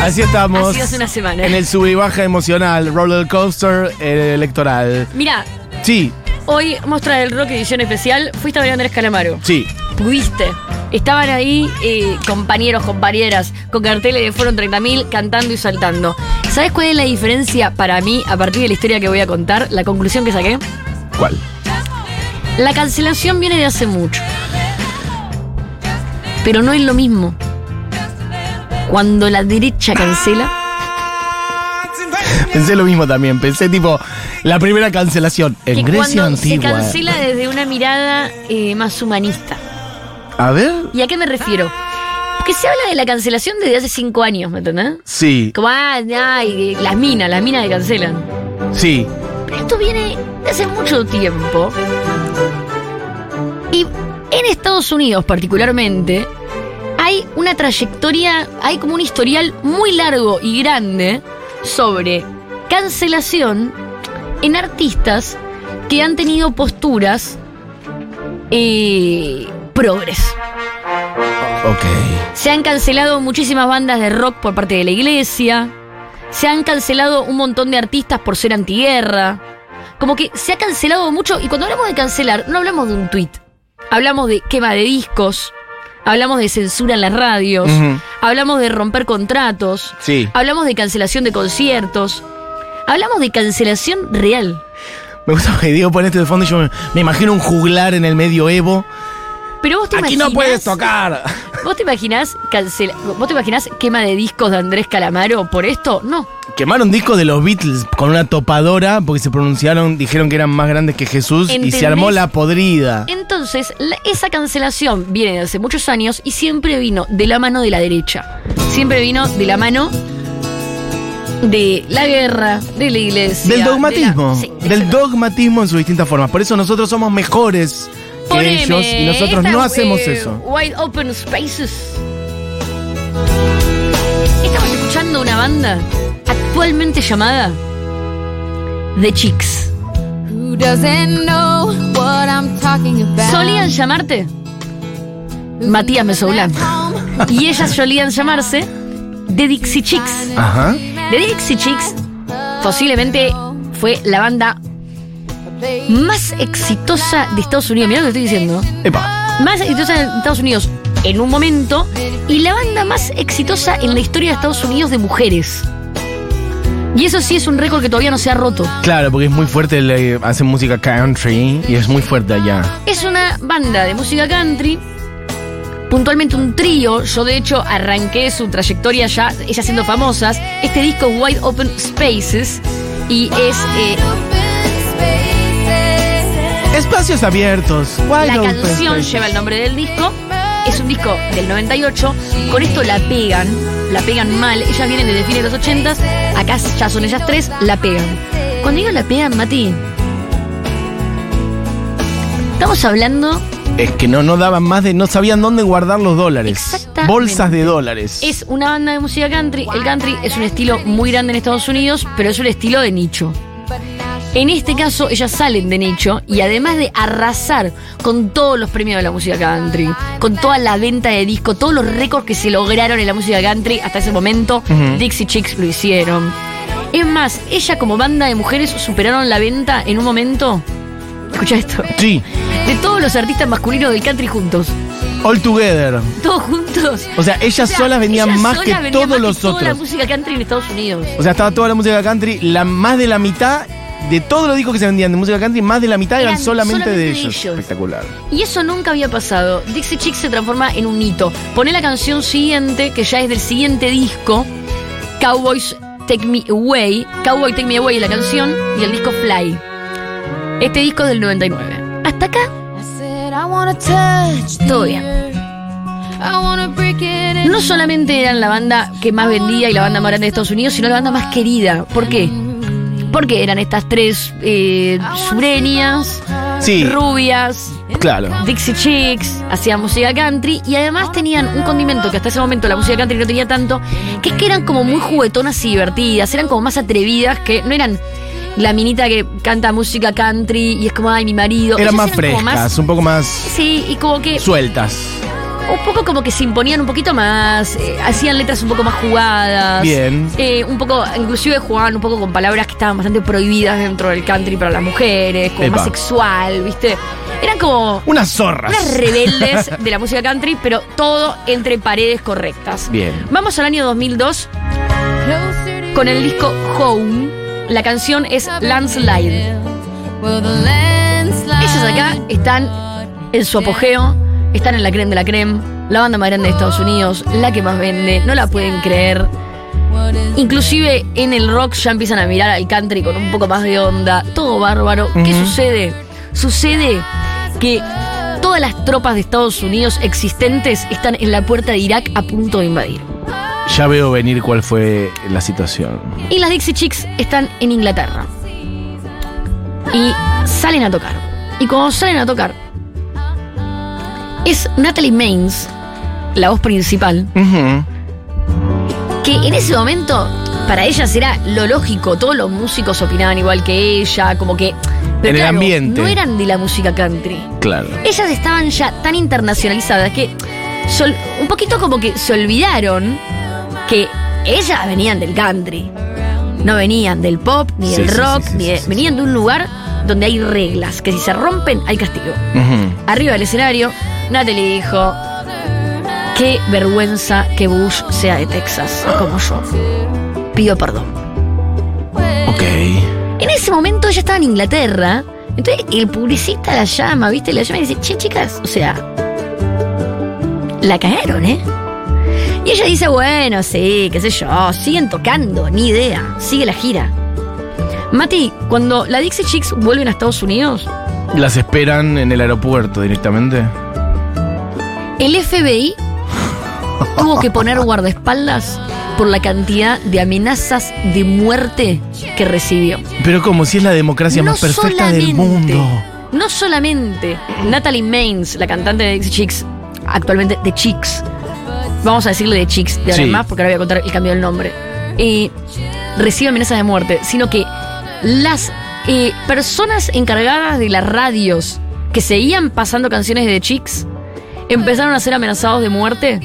Así estamos. Así hace una semana. En el sub y baja emocional, roller coaster eh, electoral. Mira, Sí, hoy mostrar el rock edición especial. Fuiste a ver a Andrés Calamaro. sí. Pudiste. Estaban ahí eh, compañeros, compañeras, con carteles de Fueron 30.000 cantando y saltando. ¿Sabes cuál es la diferencia para mí a partir de la historia que voy a contar? La conclusión que saqué. ¿Cuál? La cancelación viene de hace mucho. Pero no es lo mismo. Cuando la derecha cancela, Pensé lo mismo también. Pensé tipo la primera cancelación en que Grecia cuando se antigua. cancela desde una mirada eh, más humanista. A ver. ¿Y a qué me refiero? Porque se habla de la cancelación desde hace cinco años, ¿me entendés? Sí, Como, ah, ay, las minas, las minas que cancelan. sí. Pero esto viene de hace mucho tiempo. Y en Estados Unidos particularmente, hay una trayectoria, hay como un historial muy largo y grande sobre cancelación en artistas que han tenido posturas eh, progres. Ok. Se han cancelado muchísimas bandas de rock por parte de la iglesia. Se han cancelado un montón de artistas por ser antiguerra. Como que se ha cancelado mucho. Y cuando hablamos de cancelar, no hablamos de un tweet. Hablamos de quema de discos. Hablamos de censura en las radios. Hablamos de romper contratos. Sí. Hablamos de cancelación de conciertos. Hablamos de cancelación real. Me gusta que Diego pone esto de fondo y yo me, me imagino un juglar en el medioevo. Pero vos te Aquí imaginás. no puedes tocar. ¿Vos te imaginás cancela, ¿Vos te imaginás quema de discos de Andrés Calamaro por esto? No. Quemaron discos de los Beatles con una topadora porque se pronunciaron, dijeron que eran más grandes que Jesús y se armó la podrida. Entonces, la- esa cancelación viene de hace muchos años y siempre vino de la mano de la derecha. Siempre vino de la mano de la guerra, de la iglesia. Del de la- dogmatismo. sí, del dogmatismo en sus distintas formas. Por eso nosotros somos mejores que Poneme ellos y nosotros esta, no hacemos eh, eso. Wide Open Spaces. Estamos escuchando una banda actualmente llamada The Chicks. Who doesn't know what I'm talking about? Solían llamarte Matías Mesoulán. Y ellas solían llamarse The Dixie Chicks. Ajá. The Dixie Chicks posiblemente fue la banda más exitosa de Estados Unidos. Mirá lo que estoy diciendo. Epa. Más exitosa de Estados Unidos en un momento y la banda más exitosa en la historia de Estados Unidos de mujeres. Y eso sí es un récord que todavía no se ha roto. Claro, porque es muy fuerte, le- hacen música country y es muy fuerte allá. Es una banda de música country, puntualmente un trío. Yo de hecho arranqué su trayectoria ya, ellas siendo famosas. Este disco es Wide Open Spaces y es eh, Espacios abiertos. Wide la canción lleva el nombre del disco. Es un disco del 98. Con esto la pegan, la pegan mal. Ellas vienen desde fines de los 80. Acá ya son ellas tres, la pegan. Cuando digo la pegan, Mati, estamos hablando Es que no, no daban más de. No sabían dónde guardar los dólares. Exactamente. Bolsas de dólares. Es una banda de música country. El country es un estilo muy grande en Estados Unidos, pero es un estilo de nicho. En este caso, ellas salen de nicho y además de arrasar con todos los premios de la música country, con toda la venta de disco, todos los récords que se lograron en la música country hasta ese momento, Ujú. Dixie Chicks lo hicieron. Es más, ella como banda de mujeres superaron la venta en un momento. Escucha esto. Sí. De todos los artistas masculinos del country juntos. All together. Todos juntos. O sea, ellas O sea, solas venían ellas más solas que todos más que los toda la otros. música country en Estados Unidos. O sea, estaba toda la música country, la más de la mitad de todos los discos que se vendían de música country, más de la mitad eran, Eran solamente, solamente de de ellos. ellos. Espectacular. Y eso nunca había pasado. Dixie Chicks se transforma en un hito. Pone la canción siguiente, que ya es del siguiente disco, Cowboys Take Me Away. Cowboy Take Me Away es la canción y el disco Fly. Este disco es del 99. Hasta acá, todo bien. No solamente eran la banda que más vendía y la banda más grande de Estados Unidos, sino la banda más querida. ¿Por qué? Porque eran estas tres eh, sureñas, Sí, rubias, claro. Dixie Chicks, hacían música country y además tenían un condimento que hasta ese momento la música country no tenía tanto, que es que eran como muy juguetonas y divertidas, eran como más atrevidas, que no eran la minita que canta música country y es como, ay, mi marido. Eran más frescas, un poco más sí, y como que sueltas. Un poco como que se imponían un poquito más, eh, hacían letras un poco más jugadas. Bien. Eh, un poco, inclusive jugaban un poco con palabras que estaban bastante prohibidas dentro del country para las mujeres, como Epa. más sexual, ¿viste? Eran como Unas zorras. unas rebeldes de la música country, pero todo entre paredes correctas. Bien. Vamos al año 2002 con el disco Home. La canción es Landslide. Ellas acá están en su apogeo, están en la creme de la creme, la banda más grande de Estados Unidos, la que más vende, no la pueden creer. Inclusive en el rock ya empiezan a mirar al country con un poco más de onda, todo bárbaro. ¿Qué sucede? Sucede que todas las tropas de Estados Unidos existentes están en la puerta de Irak a punto de invadir. Ya veo venir cuál fue la situación. Y las Dixie Chicks están en Inglaterra. Y salen a tocar. Y cuando salen a tocar, es Natalie Maines, la voz principal, que en ese momento para ellas era lo lógico. Todos los músicos opinaban igual que ella, como que. Pero En el ambiente. No eran de la música country. Claro. Ellas estaban ya tan internacionalizadas que sol- un poquito como que se olvidaron que ellas venían del country. No venían del pop, ni Sí, del sí, rock, sí, ni de- venían de un lugar donde hay reglas, que si se rompen hay castigo. Arriba del escenario, Natalie dijo, qué vergüenza que Bush sea de Texas, como yo. Pido perdón. Ok. En ese momento ella estaba en Inglaterra. Entonces el publicista la llama, ¿viste? La llama y dice, che, chicas, o sea, la cagaron, ¿eh? Y ella dice, bueno, sí, qué sé yo, siguen tocando, ni idea, sigue la gira. Mati, cuando la Dixie Chicks vuelven a Estados Unidos, Las esperan en el aeropuerto directamente. El FBI tuvo que poner guardaespaldas por la cantidad de amenazas de muerte que recibió. Pero como si es la democracia más perfecta del mundo. No solamente Natalie Maines, la cantante de Chicks, actualmente de Chicks, vamos a decirle de Chicks de ahora Sí. en más porque ahora voy a contar el cambio del nombre, eh, recibe amenazas de muerte, sino que las eh, personas encargadas de las radios que seguían pasando canciones de The Chicks empezaron a ser amenazados de muerte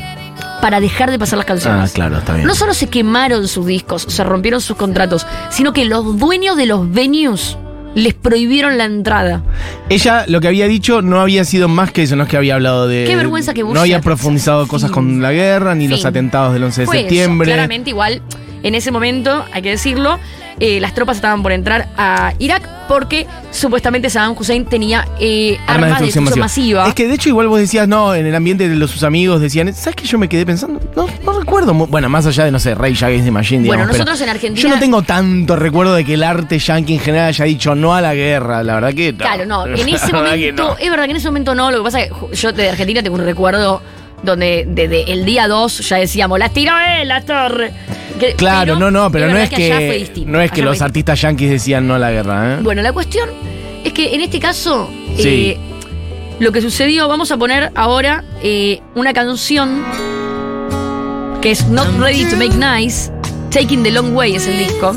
para dejar de pasar las canciones. Ah, claro, está bien. No solo se quemaron sus discos, se rompieron sus contratos, sino que los dueños de los venues les prohibieron la entrada. Ella lo que había dicho no había sido más que eso, no es que había hablado de. Qué vergüenza que Bush No había profundizado cosas Fin. con la guerra, ni los atentados del 11 de Fue eso, septiembre. claramente, igual, en ese momento, hay que decirlo, eh, las tropas estaban por entrar a Irak porque supuestamente Saddam Hussein tenía eh, armas, de destrucción masiva. Es que de hecho igual vos decías, no, en el ambiente de los sus amigos decían, ¿sabes qué yo me quedé pensando? No, no recuerdo, bueno, más allá de, no sé, Rey Against the Machine, digamos. Bueno, nosotros en Argentina- Yo no tengo tanto recuerdo de que el arte yankee en general haya dicho no a la guerra, la verdad que no. Claro, no. En ese momento, no. es verdad que en ese momento no. Lo que pasa es que yo de Argentina tengo un recuerdo donde desde el día 2 ya decíamos, las tiró él, la torre. Que- Claro, no, no, pero no es que, distinto, no es que los artistas yankees decían no a la guerra, ¿eh? Bueno, la cuestión es que en este caso, Sí. eh, lo que sucedió, vamos a poner ahora eh, una canción que es Not Ready to Make Nice, Taking the Long Way es el disco.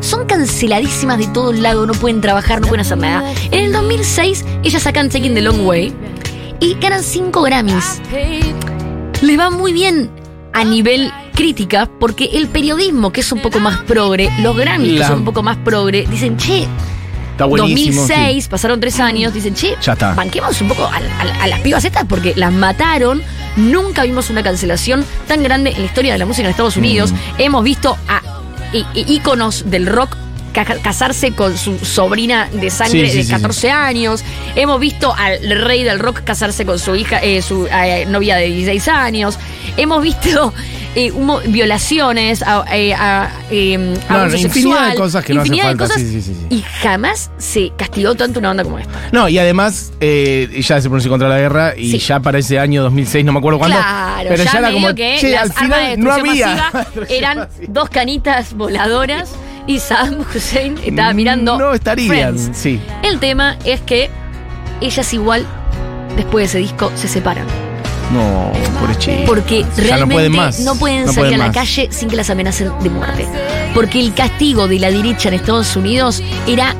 Son canceladísimas de todos lados, no pueden trabajar, no pueden hacer nada. En el 2006, ellas sacan Taking the Long Way y ganan 5 Grammys. Les va muy bien a nivel crítica porque el periodismo, que es un poco más progre, los Grammys, que son un poco más progre, dicen, che, Está buenísimo. 2006, pasaron tres años, dicen, che, Ya está. banquemos un poco a, a- a las pibas estas porque las mataron. Nunca vimos una cancelación tan grande en la historia de la música en Estados Unidos. Mm. Hemos visto a íconos del rock ca- casarse con su sobrina de sangre Sí, sí, de sí, 14 años. Hemos visto al rey del rock casarse con su hija, eh, su eh, novia de 16 años. Hemos visto eh, un mo- violaciones, a, eh, a, eh, No, infinidad sexual, de cosas que no hace falta, cosas, sí, sí, sí, sí. Y jamás se castigó tanto una banda como esta. No, y además, eh, ya se pronunció contra la guerra y ya para ese año 2006, no me acuerdo cuándo. Claro, pero ya, ya, era como, que che, las al armas de final no había. eran dos canitas voladoras y Saddam Hussein estaba mirando. No estarían, Friends. sí. El tema es que ellas igual, después de ese disco, se separan. No, pobre chico. Porque Ya realmente no pueden más. no pueden No salir pueden a la más. calle sin que las amenacen de muerte. Porque el castigo de la derecha en Estados Unidos era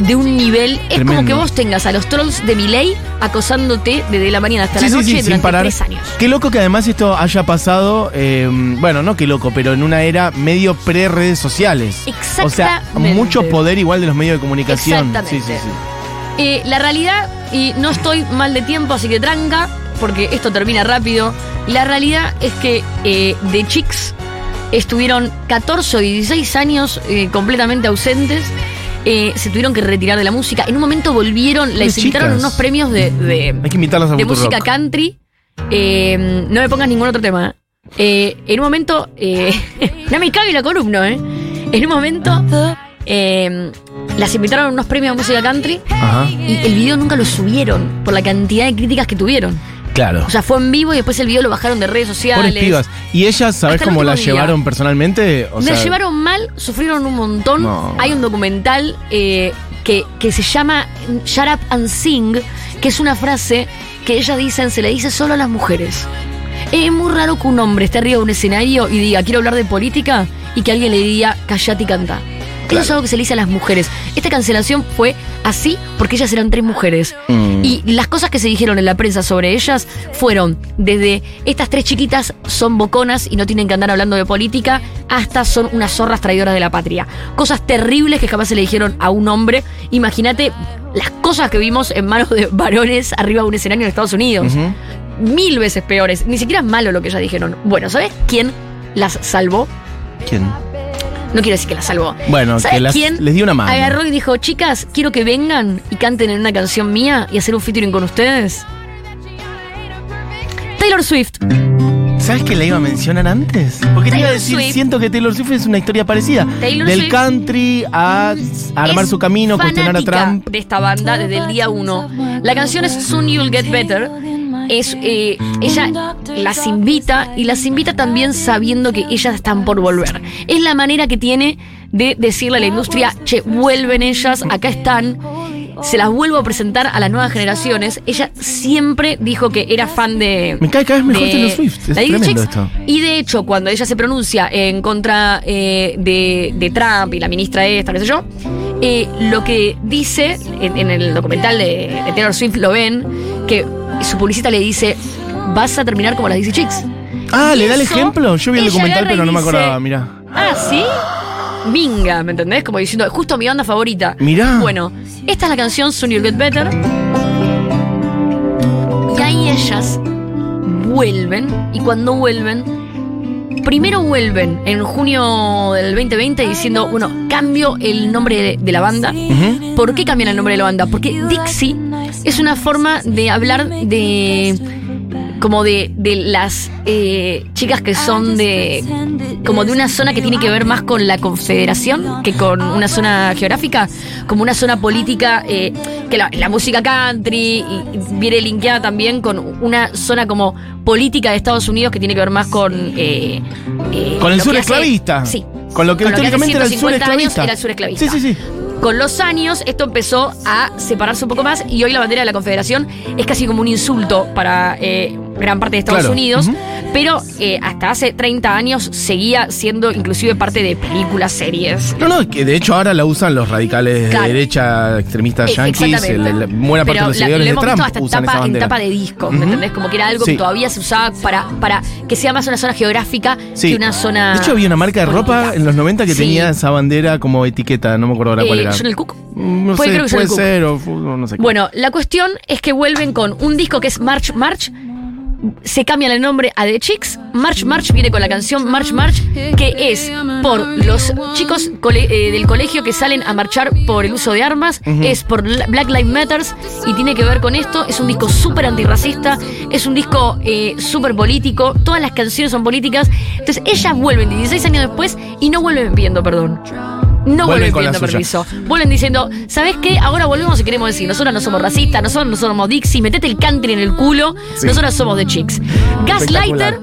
de un nivel. Es como que vos tengas a los trolls de Miley acosándote desde la mañana hasta Sí, la sí, noche sí, sin durante parar. tres años. Qué loco que además esto haya pasado, eh, bueno, no qué loco, pero en una era medio pre-redes sociales. O sea, Exactamente. mucho poder igual de los medios de comunicación. Exactamente. Sí, sí, sí. Eh, la realidad, y no estoy mal de tiempo, así que tranca, porque esto termina rápido. La realidad es que eh, The Chicks estuvieron 14 o 16 años eh, completamente ausentes. eh, se tuvieron que retirar de la música. En un momento volvieron, les invitaron unos premios de, de, Hay que invitarlas a de Futurock. música country. Eh, no me pongas ningún otro tema. Eh, en un momento. eh, no me cabe la columna, ¿eh? En un momento. eh, las invitaron a unos premios de música country. Ajá, Y el video nunca lo subieron por la cantidad de críticas que tuvieron. Claro. O sea, fue en vivo y después el video lo bajaron de redes sociales. Pobres pibas. ¿Y ellas, sabes cómo día. llevaron personalmente? O Me sea, llevaron mal, sufrieron un montón. No. Hay un documental eh, que, que se llama Shut Up and Sing, que es una frase que ellas dicen, se le dice solo a las mujeres. Es muy raro que un hombre esté arriba de un escenario y diga, quiero hablar de política, y que alguien le diga, callate y canta. Eso es algo que se le dice a las mujeres. Esta cancelación fue así porque ellas eran tres mujeres. Mm. Y las cosas que se dijeron en la prensa sobre ellas fueron desde estas tres chiquitas son boconas y no tienen que andar hablando de política, hasta son unas zorras traidoras de la patria. Cosas terribles que jamás se le dijeron a un hombre. Imagínate las cosas que vimos en manos de varones arriba de un escenario en Estados Unidos. Mil veces peores. Ni siquiera es malo lo que ellas dijeron. Bueno, ¿sabes quién las salvó? ¿Quién? No quiero decir que las salvó. Bueno, ¿Sabes que las- quién les dio una mano. Agarró y dijo, chicas, quiero que vengan y canten en una canción mía y hacer un featuring con ustedes. Taylor Swift. ¿Sabes que la iba a mencionar antes? Porque te iba a decir, Swift. siento que Taylor Swift es una historia parecida. Taylor Del Swift country a, a armar su camino, cuestionar a Trump. de esta banda desde el día uno. La canción es Soon You'll Get Better. Es, eh, ella las invita y las invita también sabiendo que ellas están por volver. Es la manera que tiene de decirle a la industria, che, vuelven ellas, acá están. Se las vuelvo a presentar a las nuevas generaciones. Ella siempre dijo que era fan de. Me cae cada vez mejor Taylor Swift. Es la Little tremendo Chicks. esto. Y de hecho, cuando ella se pronuncia en contra eh, de, de Trump y la ministra esta, qué sé yo, eh, lo que dice en, en el documental de, de Taylor Swift, lo ven, que su publicista le dice, vas a terminar como las DC Chicks. Ah, Y ¿le da el ejemplo? Yo vi el documental, pero no me acordaba, mira. Ah, ¿sí? Minga, ¿me entendés? Como diciendo, justo mi banda favorita. Mirá. Bueno, esta es la canción Soon You'll Get Better. Y ahí ellas vuelven, y cuando vuelven, primero vuelven en junio del 2020 diciendo, bueno, cambio el nombre de, de la banda. ¿Por qué cambian el nombre de la banda? Porque Dixie es una forma de hablar de. como de, de las eh, chicas que son de. Como de una zona que tiene que ver más con la confederación que con una zona geográfica, como una zona política, eh, que la, la música country y- viene linkeada también con una zona como política de Estados Unidos que tiene que ver más con. eh, eh, Con el lo sur que hace- esclavista. sí. Con lo que hace históricamente era el sur 150 años esclavista. era el sur esclavista. Sí, sí, sí. Con los años esto empezó a separarse un poco más y hoy la bandera de la Confederación es casi como un insulto para eh, gran parte de Estados Claro. Unidos, Ujú. Pero eh, hasta hace 30 años seguía siendo inclusive parte de películas, series. No, no, que de hecho ahora la usan los radicales de Claro. derecha, extremistas Eh, yanquis, buena parte Pero de los la- seguidores lo de Trump visto hasta tapa, en tapa de disco, ¿me Ujú. entendés? Como que era algo Sí. que todavía se usaba para, para que sea más una zona geográfica Sí. que una zona. De hecho, había una marca de ropa política. en los 90 que Sí. tenía esa bandera como etiqueta, no me acuerdo ahora cuál Eh, era. John el Cook. Mm, No Puede sé, creo que puede ser, o no sé. qué. Bueno, la cuestión es que vuelven con un disco que es March March. Se cambian el nombre a The Chicks. March March viene con la canción March March, que es por los chicos eh, del colegio que salen a marchar por el uso de armas, es por la- Black Lives Matters y tiene que ver con esto. Es un disco súper antirracista, es un disco eh, súper político, todas las canciones son políticas. Entonces ellas vuelven 16 años después y no vuelven pidiendo perdón. No Vuelven pidiendo permiso. Vuelven diciendo, ¿sabes qué? Ahora volvemos y queremos decir, nosotros no somos racistas, nosotros no somos Dixie, metete el country en el culo, Sí. nosotros somos The Chicks. Gaslighter,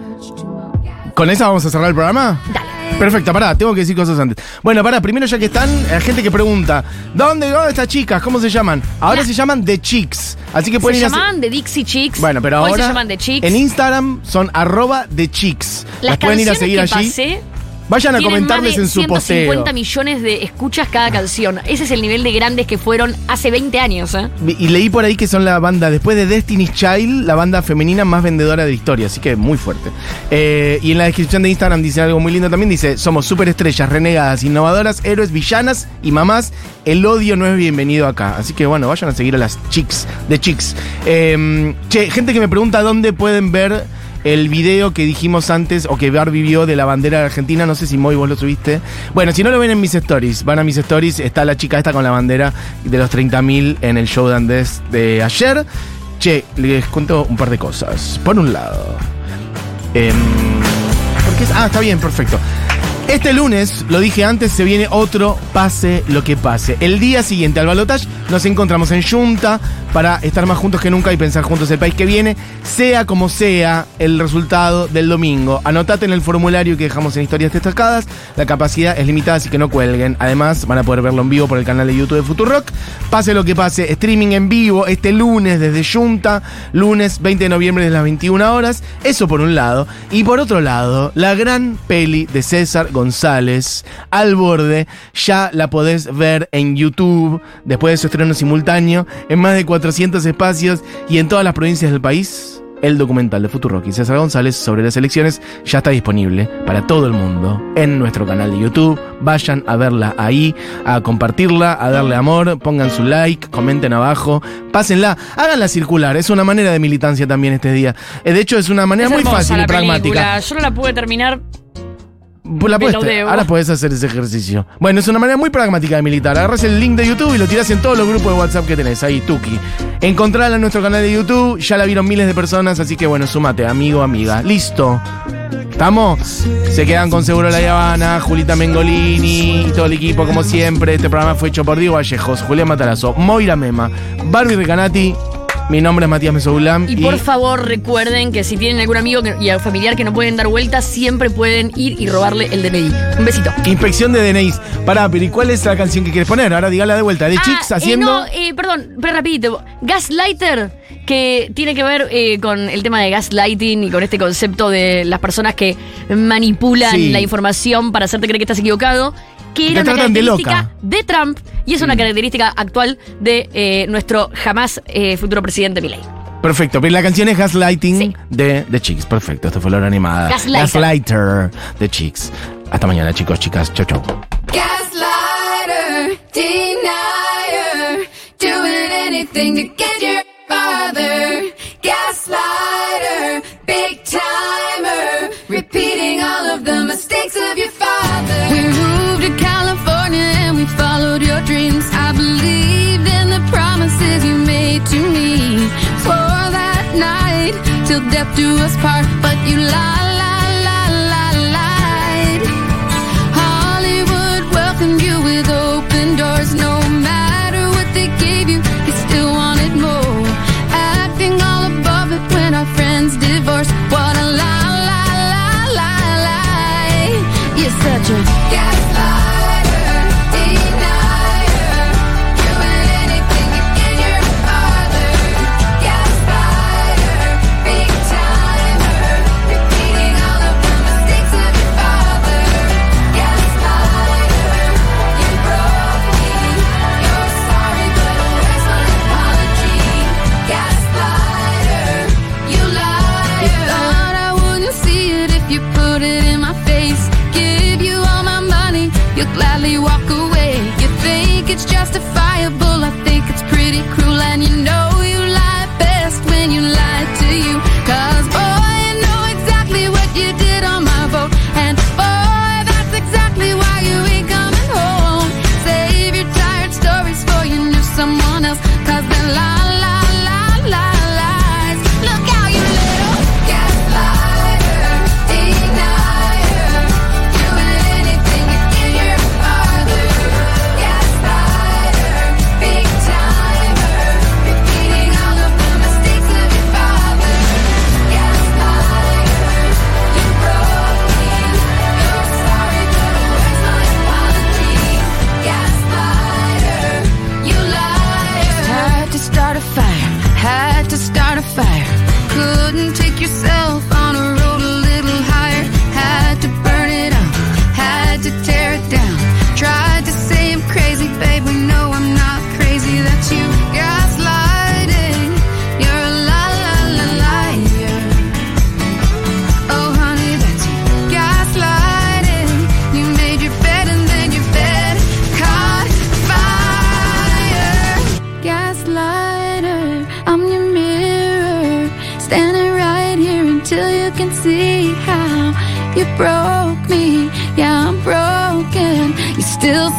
¿Con esa vamos a cerrar el programa? dale. Perfecto, pará, tengo que decir cosas antes. Bueno, pará, primero ya que están, hay gente que pregunta, ¿dónde, dónde estas chicas? ¿Cómo se llaman? Ahora se llaman The Chicks. Así que Se pueden ir a... hacer- llamaban The Dixie Chicks. Bueno, pero Hoy ahora se llaman The Chicks. en Instagram son arroba The Chicks. Las Las pueden ir a seguir que allí. pasé Vayan a tienen comentarles más de en su 150 posteo. millones de escuchas cada canción. Ese es el nivel de grandes que fueron hace 20 años, ¿eh? Y leí por ahí que son la banda, después de Destiny's Child, la banda femenina más vendedora de historia, así que muy fuerte. Eh, y en la descripción de Instagram dice algo muy lindo también, dice, somos superestrellas, renegadas, innovadoras, héroes, villanas y mamás, el odio no es bienvenido acá. Así que bueno, vayan a seguir a las chicks, de chicks. Eh, che, gente que me pregunta dónde pueden ver el video que dijimos antes, o que Barbie vio de la bandera de Argentina, no sé si Moy vos lo subiste. Bueno, si no lo ven en mis stories, van a mis stories, está la chica esta con la bandera de los 30.000 en el show de de ayer. Che, les cuento un par de cosas. Por un lado, em, ¿por qué es? Ah, está bien, perfecto. Este lunes, lo dije antes, se viene otro pase lo que pase. El día siguiente al balotaje nos encontramos en Junta para estar más juntos que nunca y pensar juntos el país que viene, sea como sea el resultado del domingo. Anotate en el formulario que dejamos en historias destacadas. La capacidad es limitada, así que no cuelguen. Además, van a poder verlo en vivo por el canal de YouTube de Futurock. Pase lo que pase, streaming en vivo este lunes desde Junta, lunes 20 de noviembre de las 21 horas. Eso por un lado. Y por otro lado, la gran peli de César González, Al Borde, ya la podés ver en YouTube después de su estreno simultáneo en más de 400 espacios y en todas las provincias del país. El documental de Futurock y César González sobre las elecciones ya está disponible para todo el mundo en nuestro canal de YouTube. Vayan a verla ahí, a compartirla, a darle amor, pongan su like, comenten abajo, pásenla, háganla circular. Es una manera de militancia también este día. Eh, De hecho, es una manera Es muy fácil y pragmática. Yo no la pude terminar. Pues la ahora puedes hacer ese ejercicio. Bueno, es una manera muy pragmática de militar. Agarras el link de YouTube y lo tirás en todos los grupos de WhatsApp que tenés. Ahí, Tuki. Encontrala en nuestro canal de YouTube. Ya la vieron miles de personas, así que bueno, sumate, amigo, amiga. Listo. ¿Estamos? Se quedan con Seguro La Habana, Julita Mengolini y todo el equipo, como siempre. Este programa fue hecho por Diego Vallejos, Julián Matarazo, Moira Mema, Barbie Recanati. Mi nombre es Matías Mesoulam. Y por favor, recuerden que si tienen algún amigo que- y familiar que no pueden dar vueltas, siempre pueden ir y robarle el DNI. Un besito. Inspección de DNIs. Pará, pero ¿y cuál es la canción que quieres poner? Ahora dígala de vuelta. De Ah, Chicks eh, haciendo. no, eh, perdón, pero rapidito. Gaslighter, que tiene que ver eh, con el tema de gaslighting y con este concepto de las personas que manipulan Sí. la información para hacerte creer que estás equivocado. Que era una de característica loca. de, Trump y es una característica actual de eh, nuestro jamás eh, futuro presidente Milei. Perfecto, pero la canción es Gaslighting Sí. de The Chicks. Perfecto, esto fue la hora animada. Gaslighter. Gaslighter de Chicks. Hasta mañana, chicos, chicas. Chau, chau. Gaslighter, denier, doing anything to get your father. Gaslighter, big timer, repeating all of the mistakes of your followed your dreams. I believed in the promises you made to me. Swore that night till death do us part, but you lied, gladly walk away. You think it's justifiable, I think it's pretty cruel, and you know you broke me. Yeah, I'm broken. You're still